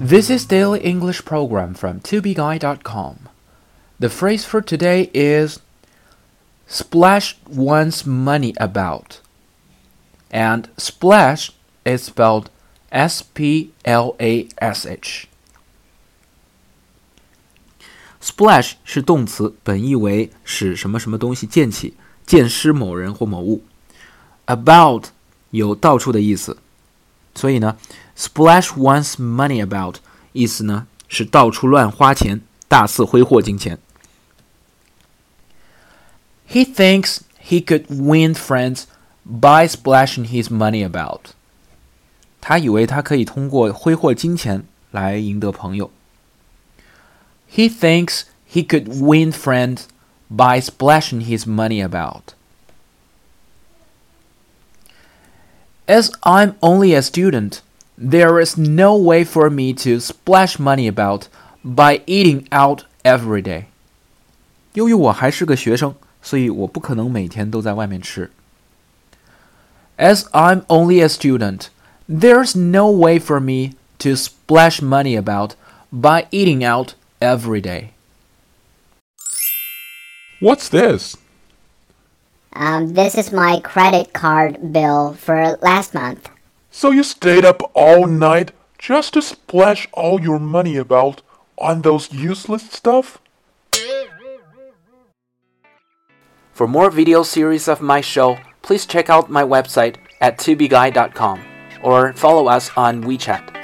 This is Daily English Program from tobeguy.com. The phrase for today is splash one's money about. And splash is spelled S P L A S H. Splash 是动词，本意为使什么什么东西溅起，溅湿某人或某物。About 有到处的意思， 所以呢，splash one's money about 意思呢是到处乱花钱，大肆挥霍金钱。He thinks he could win friends by splashing his money about. 他以为他可以通过挥霍金钱来赢得朋友。He thinks he could win friends by splashing his money about. As I'm only a student, there is no way for me to splash money about by eating out every day. 由于我还是个学生，所以我不可能每天都在外面吃。As I'm only a student, there's no way for me to splash money about by eating out every day. What's this? Um, this is my credit card bill for last month. So you stayed up all night just to splash all your money about on those useless stuff? For more video series of my show, please check out my website at tubeguy.com or follow us on WeChat.